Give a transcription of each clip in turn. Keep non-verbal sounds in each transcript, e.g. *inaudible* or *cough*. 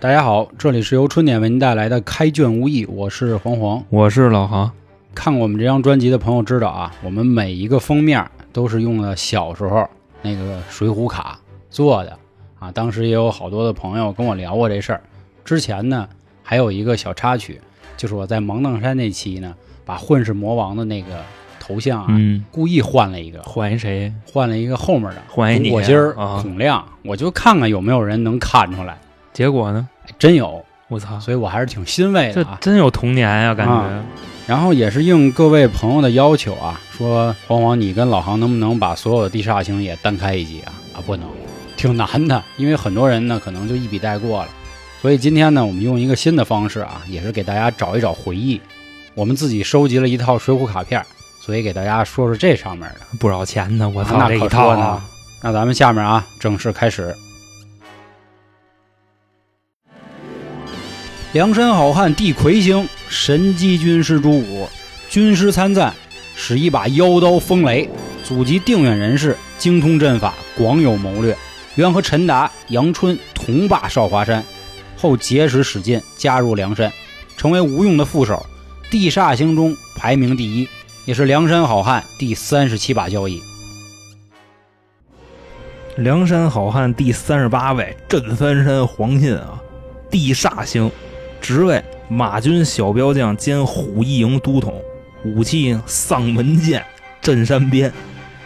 大家好，这里是由春点为您带来的《开卷无益》，我是黄黄。我是老航，看过我们这张专辑的朋友知道啊，我们每一个封面都是用的小时候那个水浒卡做的啊。当时也有好多的朋友跟我聊过这事儿。之前呢，还有一个小插曲，就是我在芒砀山那期呢，把混世魔王的那个头像啊，嗯，故意换了一个，换一谁？换了一个后面的换一你我今儿啊孔亮，我就看看有没有人能看出来。结果呢？哎真有，我操，所以我还是挺欣慰的啊。真有童年呀、感觉。啊然后也是应各位朋友的要求啊，说黄黄你跟老航能不能把所有的地煞星也单开一集啊？啊，不能，挺难的，因为很多人呢可能就一笔带过了。所以今天呢，我们用一个新的方式啊，也是给大家找一找回忆。我们自己收集了一套水浒卡片，所以给大家说说这上面的。不少钱呢，我操，这一套说呢。那咱们下面啊，正式开始。梁山好汉地魁星，神机军师朱武，军师参赞，使一把妖刀风雷，祖籍定远人士，精通阵法，广有谋略。原和陈达、杨春同霸少华山，后结识史进，加入梁山，成为吴用的副手，地煞星中排名第一，也是梁山好汉第三十七把交椅。梁山好汉第三十八位，镇翻山黄信啊，地煞星，职位马军小标将兼虎翼营都统，武器丧门剑，镇山鞭。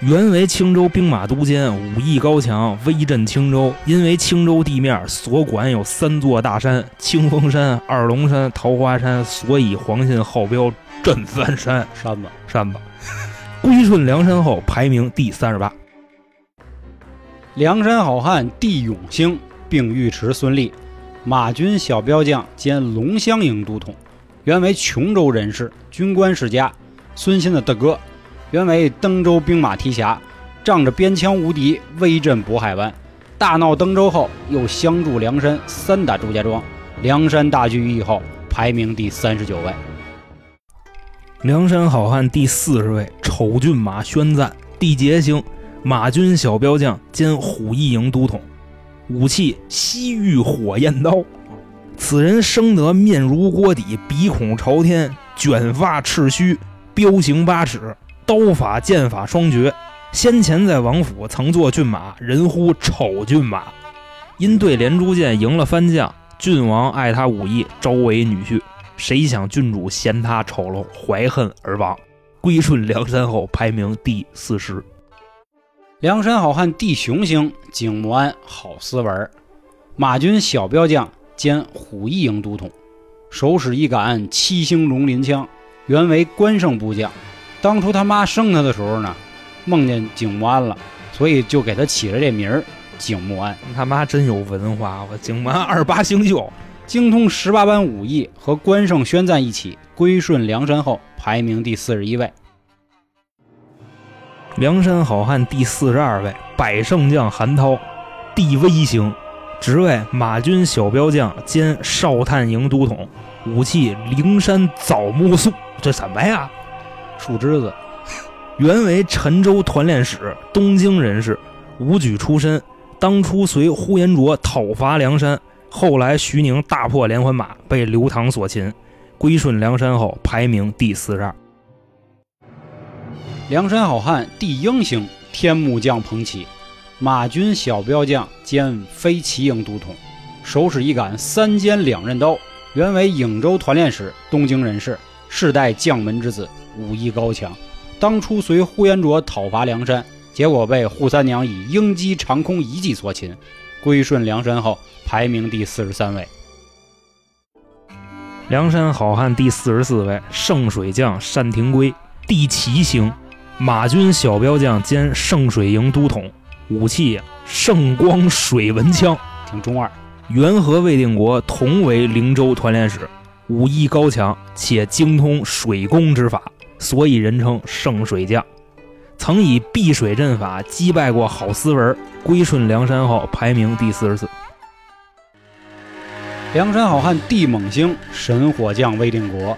原为青州兵马都监，武艺高强，威震青州。因为青州地面所管有三座大山：清风山、二龙山、桃花山，所以黄信号标镇三山山子。山子。归顺梁山后，排名第三十八。梁山好汉地永兴，并尉迟孙立，马军小标将兼龙乡营都统，原为琼州人士，军官世家，孙欣的大哥，原为登州兵马提辖，仗着边枪无敌，威震渤海湾。大闹登州后，又相助梁山，三打祝家庄，梁山大聚义后，排名第三十九位。梁山好汉第四十位，丑骏马宣赞，地劫星，马军小标将兼虎翼营都统，武器西域火焰刀。此人生得面如锅底，鼻孔朝天，卷发赤须，彪形八尺，刀法剑法双绝。先前在王府曾做骏马，人呼丑骏马。因对连珠箭赢了番将，郡王爱他武艺，招为女婿。谁想郡主嫌他丑陋，怀恨而亡，归顺梁山后排名第四十。梁山好汉地雄星，景穆安好斯文，马军小标将兼虎翼营都统，手使一杆七星龙鳞枪，原为关胜部将。当初他妈生他的时候呢，梦见景穆安了，所以就给他起了这名儿景穆安。他妈真有文化，我景穆安二八星宿，*laughs* 精通十八般武艺，和关胜宣赞一起归顺梁山后，排名第四十一位。梁山好汉第四十二位，百胜将韩涛，地威星，职位马军小标将兼少探营都统，武器灵山枣木素，这什么呀？树枝子，原为陈州团练使，东京人士，武举出身。当初随呼延灼讨伐梁山，后来徐宁大破连环马，被刘唐所擒，归顺梁山后排名第四十二。梁山好汉地英星，天目将彭起，马军小标将兼飞骑营都统，手使一杆三尖两刃刀，原为颍州团练使，东京人士，世代将门之子，武艺高强。当初随呼延灼讨伐梁山，结果被扈三娘以鹰击长空一计所擒，归顺梁山后排名第四十三位。梁山好汉第四十四位，圣水将单廷圭，地齐星，马军小标将兼圣水营都统，武器圣光水文枪。挺中二。元和魏定国同为灵州团练使，武艺高强，且精通水攻之法，所以人称圣水将。曾以避水阵法击败过郝思文，归顺梁山后排名第四十四。梁山好汉地猛星，神火将魏定国，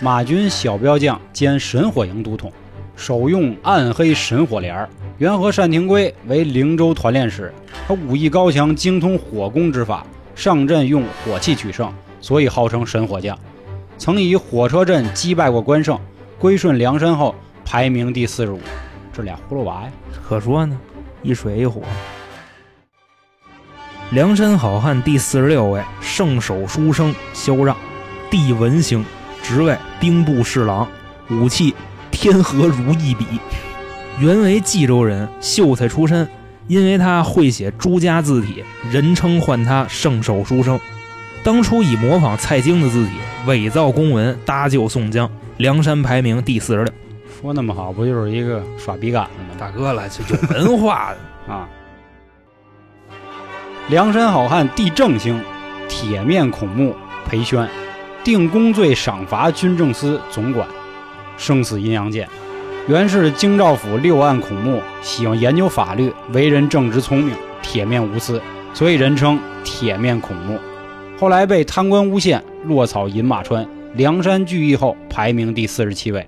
马军小标将兼神火营都统，手用暗黑神火镰儿。元和单廷圭为灵州团练使，他武艺高强，精通火攻之法，上阵用火器取胜，所以号称神火将。曾以火车阵击败过关胜，归顺梁山后排名第四十五。这俩葫芦娃呀，可说呢，一水一火。梁山好汉第四十六位，圣手书生萧让，帝文星，职位兵部侍郎，武器天河如意笔。原为冀州人，秀才出身，因为他会写朱家字体，人称唤他圣手书生。当初以模仿蔡京的字体伪造公文搭救宋江，梁山排名第四十六。说那么好，不就是一个耍笔杆子吗？大哥了，这有文化的 *laughs* 啊！梁山好汉地正兴，铁面孔目裴宣，定公罪赏罚军政司总管，生死阴阳剑。原是京兆府六案孔目，喜欢研究法律，为人正直聪明，铁面无私，所以人称铁面孔目。后来被贪官诬陷，落草饮马川。梁山聚义后，排名第四十七位。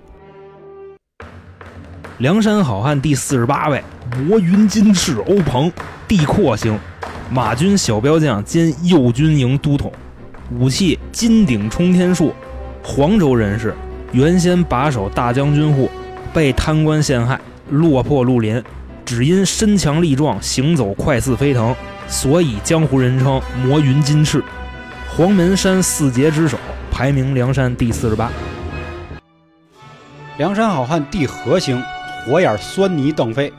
梁山好汉第四十八位，魔云金翅欧鹏，地阔星，马军小标将兼右军营都统，武器金鼎冲天术，黄州人士，原先把守大将军户，被贪官陷害，落魄绿林，只因身强力壮，行走快似飞腾，所以江湖人称魔云金翅。黄门山四杰之首，排名梁山第四十八。梁山好汉第何星。火眼酸泥邓飞，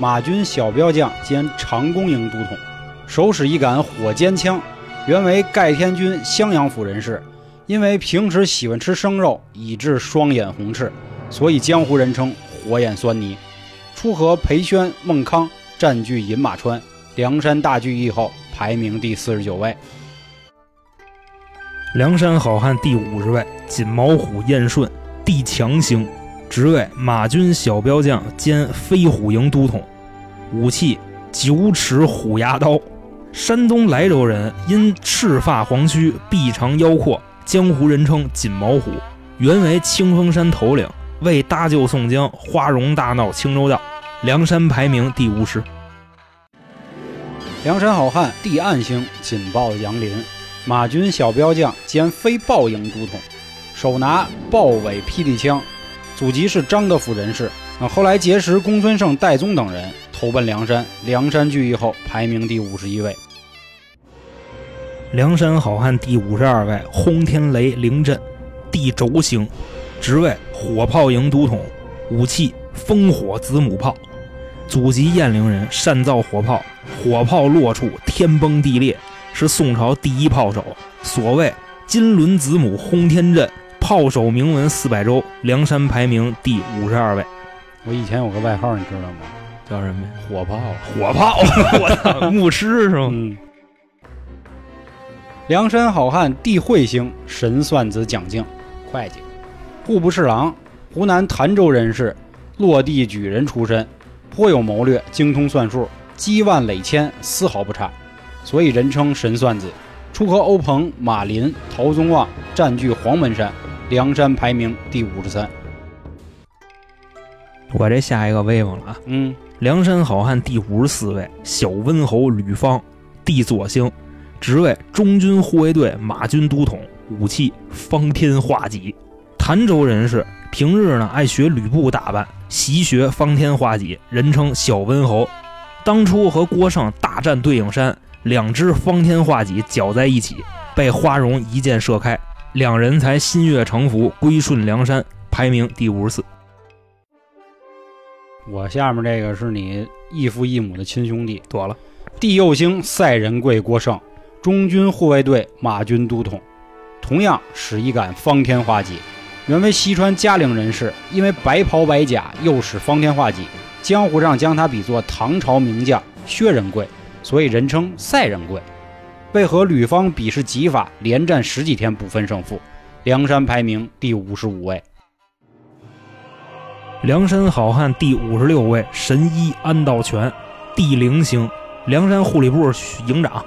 马军小标将兼长弓营都统，手使一杆火尖枪，原为盖天军襄阳府人士，因为平时喜欢吃生肉，以致双眼红赤，所以江湖人称火眼酸泥。初和裴宣、孟康占据饮马川，梁山大聚义后排名第四十九位。梁山好汉第五十位，锦毛虎燕顺，地强星。职位马军小标将兼飞虎营都统，武器九尺虎牙刀。山东莱州人，因赤发黄须，臂长腰阔，江湖人称锦毛虎。原为清风山头领，为搭救宋江，花荣大闹青州道，梁山排名第五十。梁山好汉地暗星紧抱杨林，马军小标将兼飞豹营都统，手拿豹尾霹雳枪。祖籍是张德府人士，啊，后来结识公孙胜、戴宗等人，投奔梁山。梁山聚义后，排名第五十一位。梁山好汉第五十二位，轰天雷凌阵，地轴星，职位火炮营都统，武器烽火子母炮。祖籍雁陵人，善造火炮，火炮落处天崩地裂，是宋朝第一炮手。所谓金轮子母轰天阵。炮手铭文四百州，梁山排名第五十二位。我以前有个外号，你知道吗？叫什么？火炮，火炮！*laughs* 我操，牧师是吗？嗯。梁山好汉地慧星，神算子蒋敬，会计，户部侍郎，湖南潭州人士，落地举人出身，颇有谋略，精通算术，积万累千，丝毫不差，所以人称神算子。初和欧鹏、马林、陶宗旺占据黄门山。梁山排名第五十三，我这下一个威风了啊！嗯，梁山好汉第五十四位，小温侯吕方，地左星，职位中军护卫队马军都统，武器方天画戟。潭州人士，平日呢爱学吕布打扮，习学方天画戟，人称小温侯。当初和郭胜大战对影山，两只方天画戟搅在一起，被花荣一箭射开。两人才心悦诚服，归顺梁山，排名第五十四。我下面这个是你异父异母的亲兄弟，妥了。地右星赛仁贵郭盛，中军护卫队马军都统，同样使一杆方天画戟。原为西川嘉陵人士，因为白袍白甲，又使方天画戟，江湖上将他比作唐朝名将薛仁贵，所以人称赛仁贵。为何吕方比试戟法，连战十几天不分胜负？梁山排名第五十五位。梁山好汉第五十六位，神医安道全，地灵星，梁山护理部营长，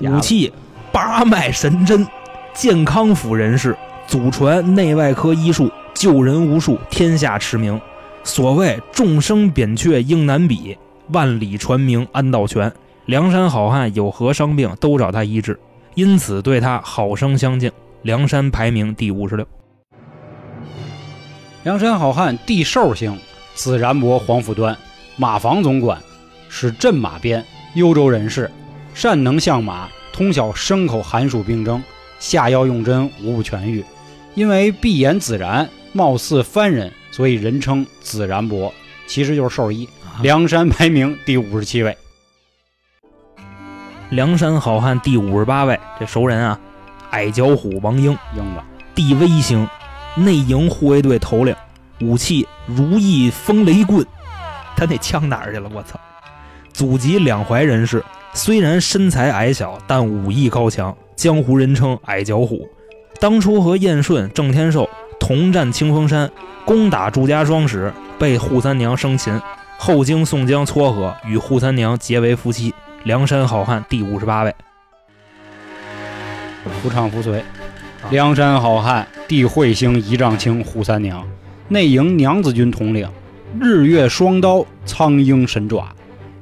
武器八脉神针，健康府人士，祖传内外科医术，救人无数，天下驰名。所谓众生扁鹊应难比，万里传名安道全。梁山好汉有何伤病都找他医治，因此对他好生相敬。梁山排名第五十六。梁山好汉地寿星，字然伯，黄甫端，马房总管，是镇马边，幽州人士，善能相马，通晓牲口寒暑病症，下药用针无不痊愈。因为闭眼自然，貌似番人，所以人称子然伯，其实就是兽医。梁山排名第五十七位。梁山好汉第五十八位，这熟人啊，矮脚虎王英，英子，地威星，内营护卫队头领，武器如意风雷棍。他那枪哪儿去了？我操！祖籍两淮人士，虽然身材矮小，但武艺高强，江湖人称矮脚虎。当初和燕顺、郑天寿同战清风山，攻打祝家庄时，被扈三娘生擒，后经宋江撮合，与扈三娘结为夫妻。梁山好汉第五十八位，夫唱妇随。梁山好汉帝彗星一丈青扈三娘，内营娘子军统领，日月双刀，苍鹰神爪。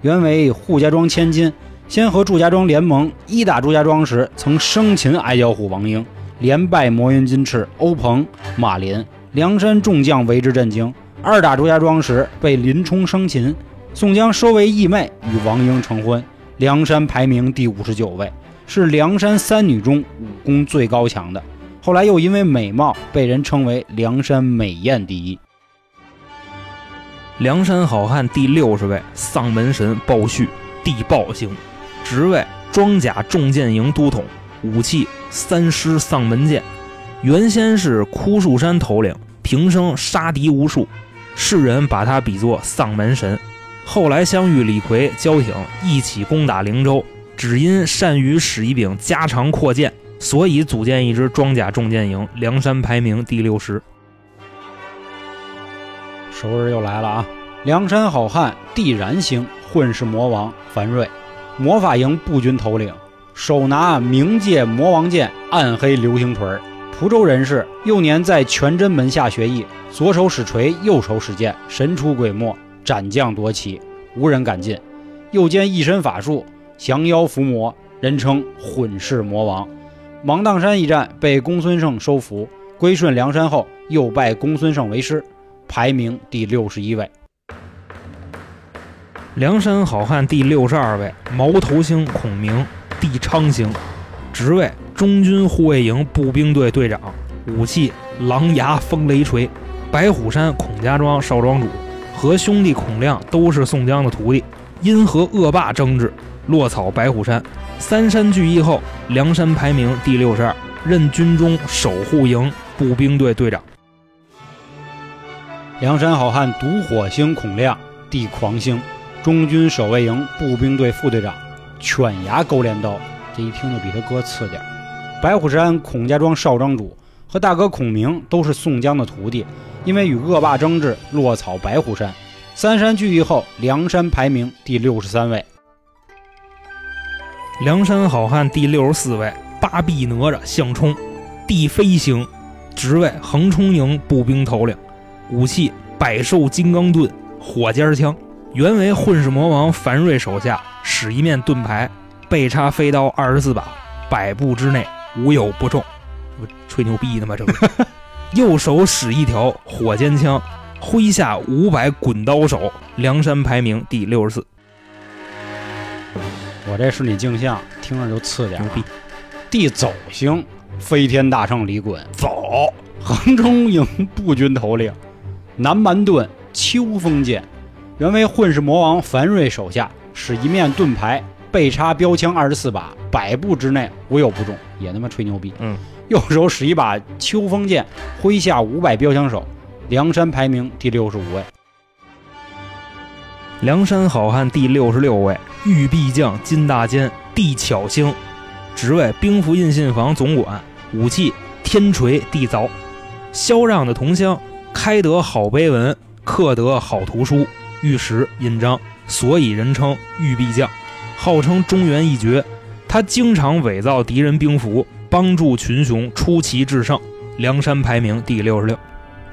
原为扈家庄千金，先和祝家庄联盟，一打祝家庄时，曾生擒矮脚虎王英，连败魔云金翅欧鹏、马林，梁山众将为之震惊。二打祝家庄时，被林冲生擒，宋江收为义妹，与王英成婚。梁山排名第五十九位，是梁山三女中武功最高强的。后来又因为美貌被人称为梁山美艳第一。梁山好汉第六十位，丧门神鲍旭，地暴星，职位装甲重剑营都统，武器三师丧门剑。原先是枯树山头领，平生杀敌无数，世人把他比作丧门神。后来相遇李逵，交挺一起攻打灵州，只因善于使一柄加长阔剑，所以组建一支装甲重剑营。梁山排名第六十。熟人又来了啊！梁山好汉帝然星，混世魔王樊瑞，魔法营步军头领，手拿冥界魔王剑，暗黑流星锤。蒲州人士，幼年在全真门下学艺，左手使锤，右手使剑，神出鬼没。斩将夺旗，无人敢进。又兼一身法术，降妖伏魔，人称混世魔王。芒砀山一战被公孙胜收服，归顺梁山后，又拜公孙胜为师，排名第六十一位。梁山好汉第六十二位，毛头星孔明，地昌星，职位中军护卫营步兵队队长，武器狼牙风雷锤，白虎山孔家庄少庄主。和兄弟孔亮都是宋江的徒弟，因和恶霸争执，落草白虎山。三山聚义后，梁山排名第六十二，任军中守护营步兵队队长。梁山好汉独火星孔亮，地狂星，中军守卫营步兵队副队长，犬牙勾镰刀，这一听就比他哥次点儿。白虎山孔家庄少庄主和大哥孔明都是宋江的徒弟。因为与恶霸争执，落草白虎山。三山聚义后，梁山排名第六十三位。梁山好汉第六十四位，八臂哪吒项冲，地飞星，职位横冲营步兵头领，武器百兽金刚盾，火尖枪。原为混世魔王樊瑞手下，使一面盾牌，背插飞刀二十四把，百步之内无有不中。不吹牛逼呢吗？这不是。*laughs* 右手使一条火尖枪，麾下五百滚刀手，梁山排名第六十四。我这是你镜像，听着就次点。牛逼！地走星，飞天大圣李衮，走横冲营步军头领，南蛮盾秋风剑，原为混世魔王樊瑞手下，使一面盾牌，背插标枪二十四把，百步之内无有不中，也他妈吹牛逼。嗯。*laughs* 右手使一把秋风剑，麾下五百标枪手，梁山排名第六十五位。梁山好汉第六十六位，玉臂将金大坚，地巧星，职位兵符印信房总管，武器天锤地凿。萧让的同乡，开得好碑文，刻得好图书，玉石印章，所以人称玉臂将，号称中原一绝。他经常伪造敌人兵符。帮助群雄出奇制胜，梁山排名第六十六。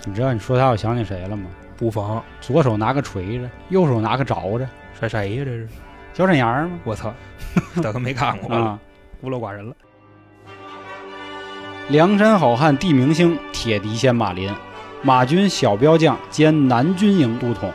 你知道你说他，我想起谁了吗？不妨，左手拿个锤子，右手拿个凿子，甩谁呀？这是小沈阳吗？我操，大哥没看过，*laughs* 啊，孤陋寡人了。梁山好汉地明星，铁笛仙马林，马军小标将兼南军营都统，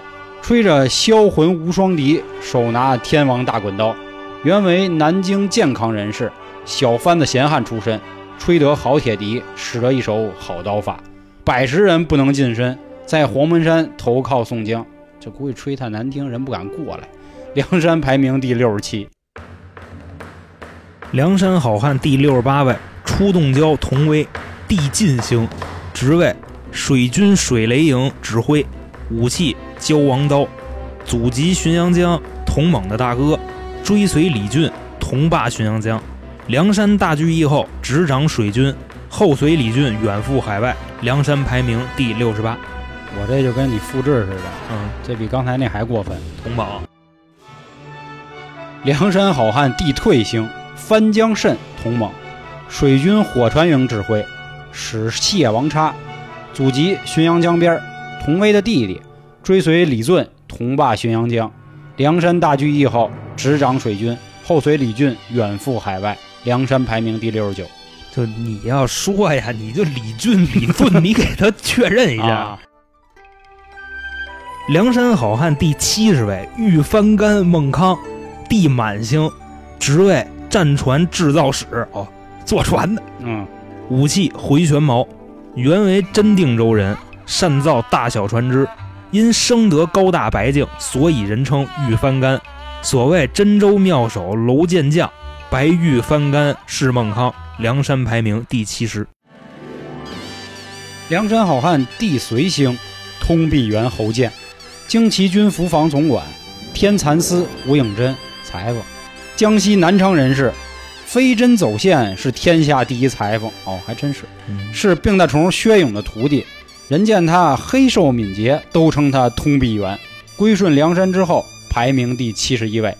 吹着销魂无双笛，手拿天王大滚刀，原为南京健康人士，小番子闲汉出身，吹得好铁笛，使得一手好刀法，百十人不能近身，在黄门山投靠宋江，这估计吹太难听，人不敢过来。梁山排名第六十七，梁山好汉第六十八位，出洞蛟童威，地进星，职位水军水雷营指挥，武器蛟王刀，祖籍浔阳江，同猛的大哥，追随李俊，同霸浔阳江。梁山大聚义后，执掌水军，后随李俊远赴海外。梁山排名第六十八。我这就跟你复制似的，嗯，这比刚才那还过分。同猛，梁山好汉地退星，翻江蜃同猛，水军火船营指挥，使谢王叉，祖籍浔阳江边儿，童威的弟弟，追随李俊同霸浔阳江。梁山大聚义后，执掌水军，后随李俊远赴海外。梁山排名第六十九。就你要说呀，你就李俊、李 *laughs* 俊，你给他确认一下。啊，梁山好汉第七十位，玉翻干孟康，地满星，职位战船制造使哦，坐船的。嗯，武器回旋矛，原为真定州人，善造大小船只，因生得高大白净，所以人称玉翻干。所谓真州妙手楼剑将，白玉翻干是孟康。梁山排名第七十。梁山好汉地随星，通臂猿侯健，旌旗军服防总管，天蚕丝吴应真，裁缝，江西南昌人士，飞针走线是天下第一裁缝哦，还真是，嗯，是病大虫薛勇的徒弟，人见他黑瘦敏捷，都称他通臂猿。归顺梁山之后，排名第七十一位。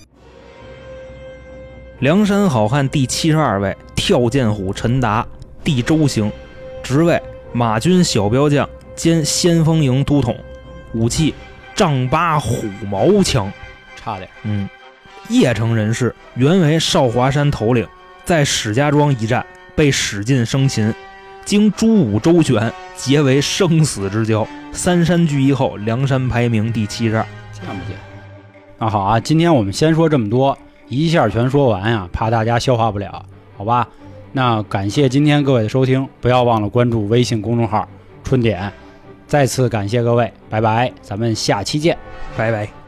梁山好汉第七十二位，跳涧虎陈达，地州行，职位马军小标将兼先锋营都统，武器丈八虎毛枪。差点，嗯，邺城人士，原为少华山头领，在史家庄一战被史进生擒，经朱武周旋，结为生死之交。三山聚义后，梁山排名第七十二。见不见？那好啊，今天我们先说这么多，一下全说完呀，怕大家消化不了，好吧？那感谢今天各位的收听，不要忘了关注微信公众号“春点”。再次感谢各位，拜拜，咱们下期见。拜拜。